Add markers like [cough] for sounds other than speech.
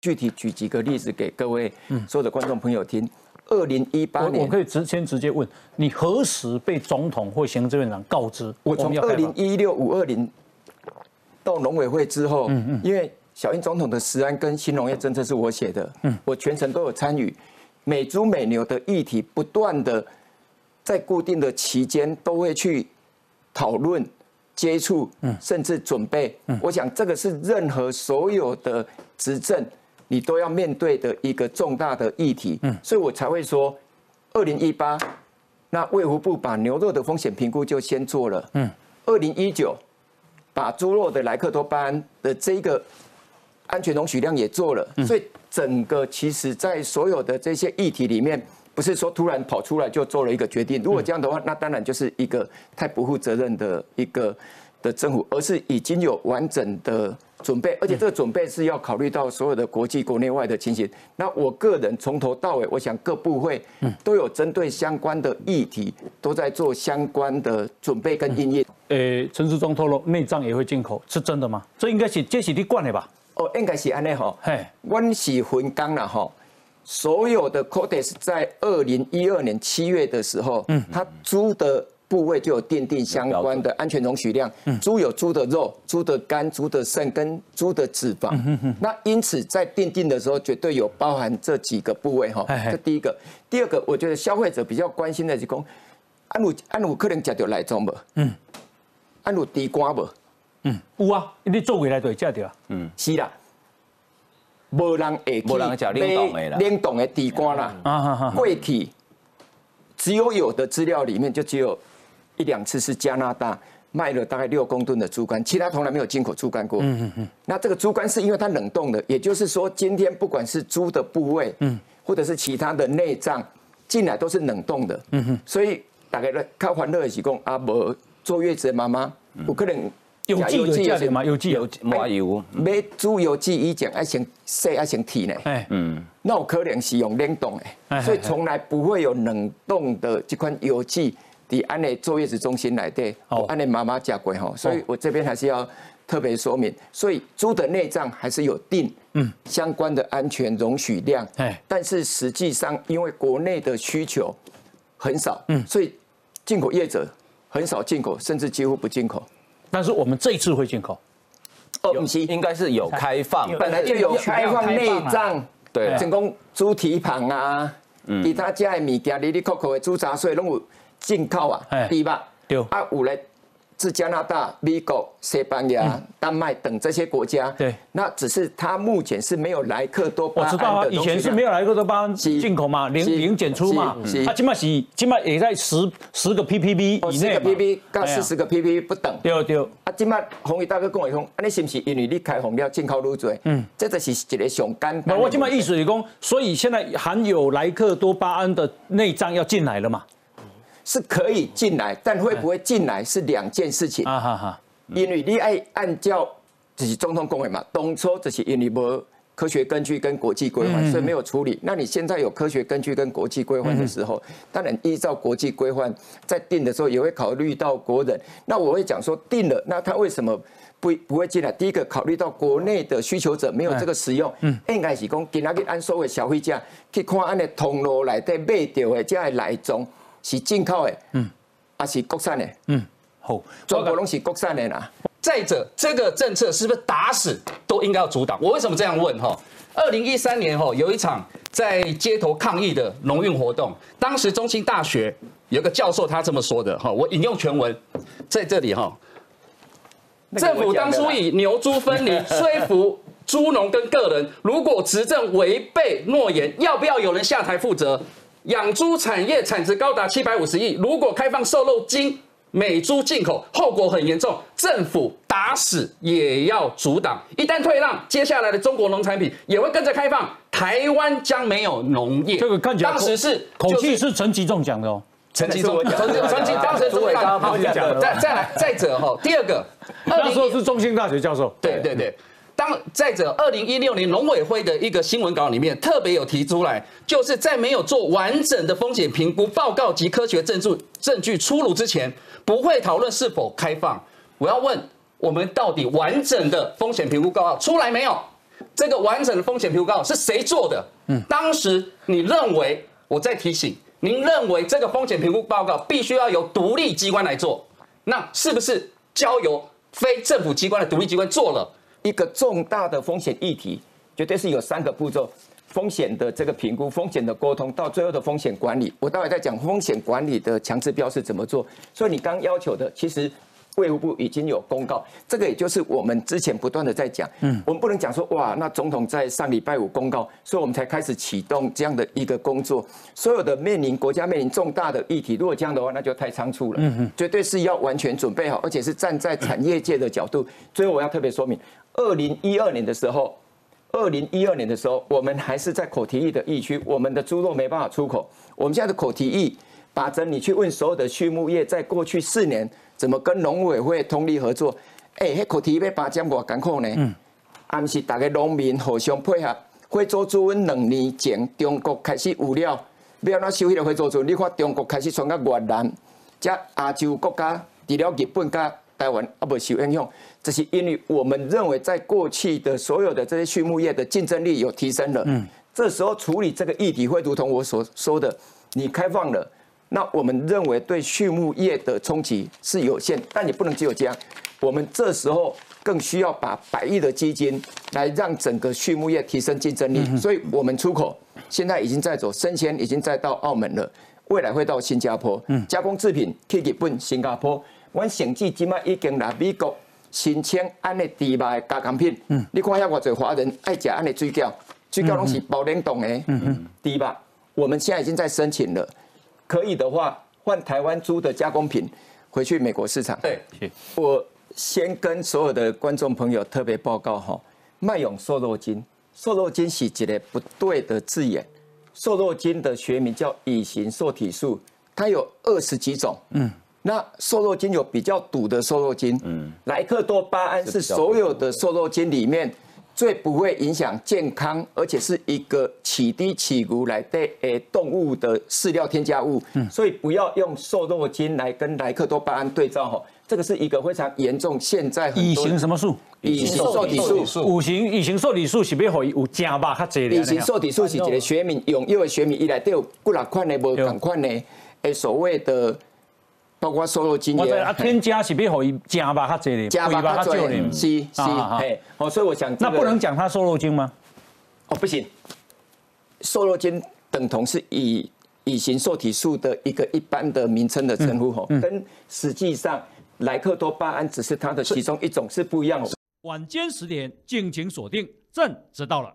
具体举几个例子给各位所有的观众朋友听。二零一八年，我可以直先直接问你何时被总统或行政院长告知？我从二零一六五二零到农委会之后，嗯嗯，因为小英总统的食安跟新农业政策是我写的，嗯，我全程都有参与，美猪美牛的议题不断的在固定的期间都会去讨论、接触，嗯，甚至准备。嗯，我想这个是任何所有的执政。你都要面对的一个重大的议题，嗯，所以我才会说，二零一八，那卫福部把牛肉的风险评估就先做了，嗯，二零一九，把猪肉的莱克多巴胺的这个安全容许量也做了，所以整个其实在所有的这些议题里面，不是说突然跑出来就做了一个决定，如果这样的话，那当然就是一个太不负责任的一个的政府，而是已经有完整的。准备，而且这个准备是要考虑到所有的国际、国内外的情形。那我个人从头到尾，我想各部会都有针对相关的议题，都在做相关的准备跟应验。呃，陈世忠透露，内脏也会进口，是真的吗？这应该是这是你惯的吧？哦，应该是安尼哈。嘿，温喜混刚了哈。所有的 Codex 在二零一二年七月的时候，嗯，他租的。部位就有奠定相关的安全容许量。猪有猪的肉、猪的肝、猪的肾跟猪的脂肪。那因此在奠定的时候，绝对有包含这几个部位哈。这第一个，第二个，我觉得消费者比较关心的是讲，安鲁安鲁可能食到来种不？嗯，安鲁地瓜不？嗯，有啊，你做回来就食到。嗯，是啦，无人会无人食冷冻的地瓜啦，啊贵体，只有有的资料里面就只有。一两次是加拿大卖了大概六公吨的猪肝，其他从来没有进口猪肝过。嗯嗯嗯。那这个猪肝是因为它冷冻的，也就是说，今天不管是猪的部位，嗯，或者是其他的内脏进来都是冷冻的。嗯哼。所以大概靠欢乐的是讲啊，无坐月子的妈妈，不可能有机有机的吗？有机有麻油，买猪油机以前爱先洗爱先剃呢。哎，嗯。那我可能是用冷冻的，所以从来不会有冷冻的这款油剂。的安内坐月子中心来的，安内妈妈嫁过吼，所以我这边还是要特别说明，所以猪的内脏还是有定嗯。相关的安全容许量，哎，但是实际上因为国内的需求很少，嗯，所以进口业者很少进口，甚至几乎不进口。但是我们这一次会进口，哦，不是，应该是有开放，本来就有开放内脏，对，成功猪蹄膀啊，其他家的物件，里里扣扣的猪杂碎拢有。进口啊，对吧？对啊，有嘞，是加拿大、美国、西班牙、丹麦等这些国家。对，那只是它目前是没有莱克多巴胺我知道啊，以前是没有莱克多巴胺进口嘛，零零检出嘛。啊，起码是起码也在十十个 ppb 以内十个 ppb 到四十个 ppb 不等。对对。啊，今麦红宇大哥跟我讲，啊，你是不是因为你开红了进口入嘴？嗯，这就是一个上简单。我今麦意思是讲，所以现在含有莱克多巴胺的内脏要进来了嘛？是可以进来，但会不会进来是两件事情。啊哈哈，因为你爱按照这是总统公会嘛，当初这是因为无科学根据跟国际规范，所以没有处理。那你现在有科学根据跟国际规范的时候，当然依照国际规范在定的时候，也会考虑到国人。那我会讲说定了，那他为什么不不会进来？第一个考虑到国内的需求者没有这个使用，应该是讲今仔日按所谓消费者去看按的通路内底买到的这来种。是进口的，嗯，还是国产的，嗯，好，中国拢是国产的啦。再者，这个政策是不是打死都应该要阻挡？我为什么这样问？哈，二零一三年哈有一场在街头抗议的农运活动，当时中兴大学有个教授他这么说的，哈，我引用全文在这里哈。政府当初以牛猪分离 [laughs] 说服猪农跟个人，如果执政违背诺言，要不要有人下台负责？养猪产业产值高达七百五十亿，如果开放瘦肉精、美猪进口，后果很严重，政府打死也要阻挡。一旦退让，接下来的中国农产品也会跟着开放，台湾将没有农业。这个看起来当时是口气是陈吉仲讲的哦，陈吉仲，陈陈吉当时朱伟刚他们讲的。再再来再者哈，第二个，那时候是中兴大学教授。对对对。当再者，二零一六年农委会的一个新闻稿里面特别有提出来，就是在没有做完整的风险评估报告及科学证据证据出炉之前，不会讨论是否开放。我要问，我们到底完整的风险评估报告出来没有？这个完整的风险评估报告是谁做的？嗯，当时你认为，我再提醒，您认为这个风险评估报告必须要由独立机关来做，那是不是交由非政府机关的独立机关做了一个重大的风险议题？绝对是有三个步骤：风险的这个评估、风险的沟通，到最后的风险管理。我待会再讲风险管理的强制标是怎么做。所以你刚要求的，其实。卫务部已经有公告，这个也就是我们之前不断的在讲，嗯，我们不能讲说哇，那总统在上礼拜五公告，所以我们才开始启动这样的一个工作。所有的面临国家面临重大的议题，如果这样的话，那就太仓促了，嗯嗯，绝对是要完全准备好，而且是站在产业界的角度。最后我要特别说明，二零一二年的时候，二零一二年的时候，我们还是在口蹄疫的疫区，我们的猪肉没办法出口。我们现在的口蹄疫，把着你去问所有的畜牧业，在过去四年。怎么跟农委会通力合作？哎，迄课题要八点外艰苦呢？嗯，啊，毋是大家农民互相配合。非洲猪瘟两年前，中国开始有了，要安怎收迄个惠州猪？你看中国开始传到越南，加亚洲国家，除了日本加台湾啊，无受影响。这是因为我们认为，在过去的所有的这些畜牧业的竞争力有提升了。嗯，这时候处理这个议题，会如同我所说的，你开放了。那我们认为对畜牧业的冲击是有限，但你不能只有这样。我们这时候更需要把百亿的基金来让整个畜牧业提升竞争力。所以，我们出口现在已经在走生鲜，已经在到澳门了，未来会到新加坡。加工制品去日本、新加坡。我甚至今麦已经来美国申请安尼低卖加工品。你看下我做华人爱食安尼水饺，水饺拢是包冷冻的，迪吧？我们现在已经在申请了。可以的话，换台湾猪的加工品回去美国市场。对，我先跟所有的观众朋友特别报告哈，麦勇瘦肉精，瘦肉精是一个不对的字眼。瘦肉精的学名叫乙型瘦体素，它有二十几种。嗯，那瘦肉精有比较毒的瘦肉精。嗯，莱克多巴胺是所有的瘦肉精里面。最不会影响健康，而且是一个起低起骨来对诶动物的饲料添加物，所以不要用瘦肉精来跟莱克多巴胺对照哈，这个是一个非常严重。现在乙型什么素？乙型瘦体素。五型乙型受体素是要可以有加吧？较济乙型受体素是一个学名，用因为学名以来都有几六款的无同款的诶所谓的。包括瘦肉精也，啊，添加是要可以加吧，较济哩，加吧较少哩，是是，嘿，哦，所以我想，那不能讲它瘦肉精吗？哦，不行，瘦肉精等同是以乙型受体素的一个一般的名称的称呼，吼，跟实际上莱克多巴胺只是它的其中一种，是不一样的。晚间十点，敬请锁定，朕知道了。